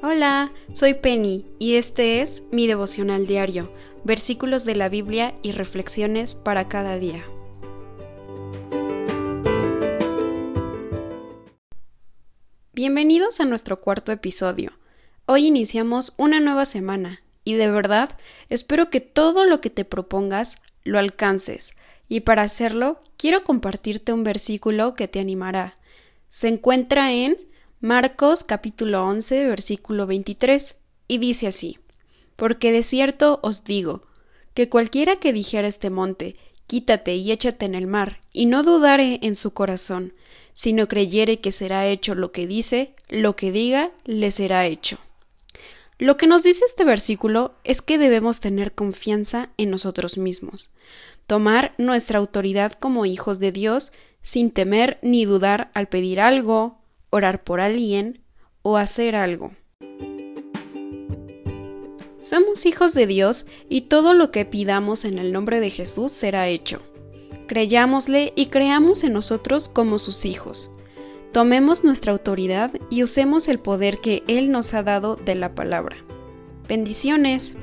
Hola, soy Penny y este es mi devocional diario, versículos de la Biblia y reflexiones para cada día. Bienvenidos a nuestro cuarto episodio. Hoy iniciamos una nueva semana y de verdad espero que todo lo que te propongas lo alcances y para hacerlo quiero compartirte un versículo que te animará. Se encuentra en Marcos capítulo 11 versículo 23 y dice así Porque de cierto os digo que cualquiera que dijera este monte quítate y échate en el mar y no dudare en su corazón sino creyere que será hecho lo que dice lo que diga le será hecho lo que nos dice este versículo es que debemos tener confianza en nosotros mismos, tomar nuestra autoridad como hijos de Dios sin temer ni dudar al pedir algo, orar por alguien o hacer algo. Somos hijos de Dios y todo lo que pidamos en el nombre de Jesús será hecho. Creyámosle y creamos en nosotros como sus hijos. Tomemos nuestra autoridad y usemos el poder que Él nos ha dado de la palabra. Bendiciones.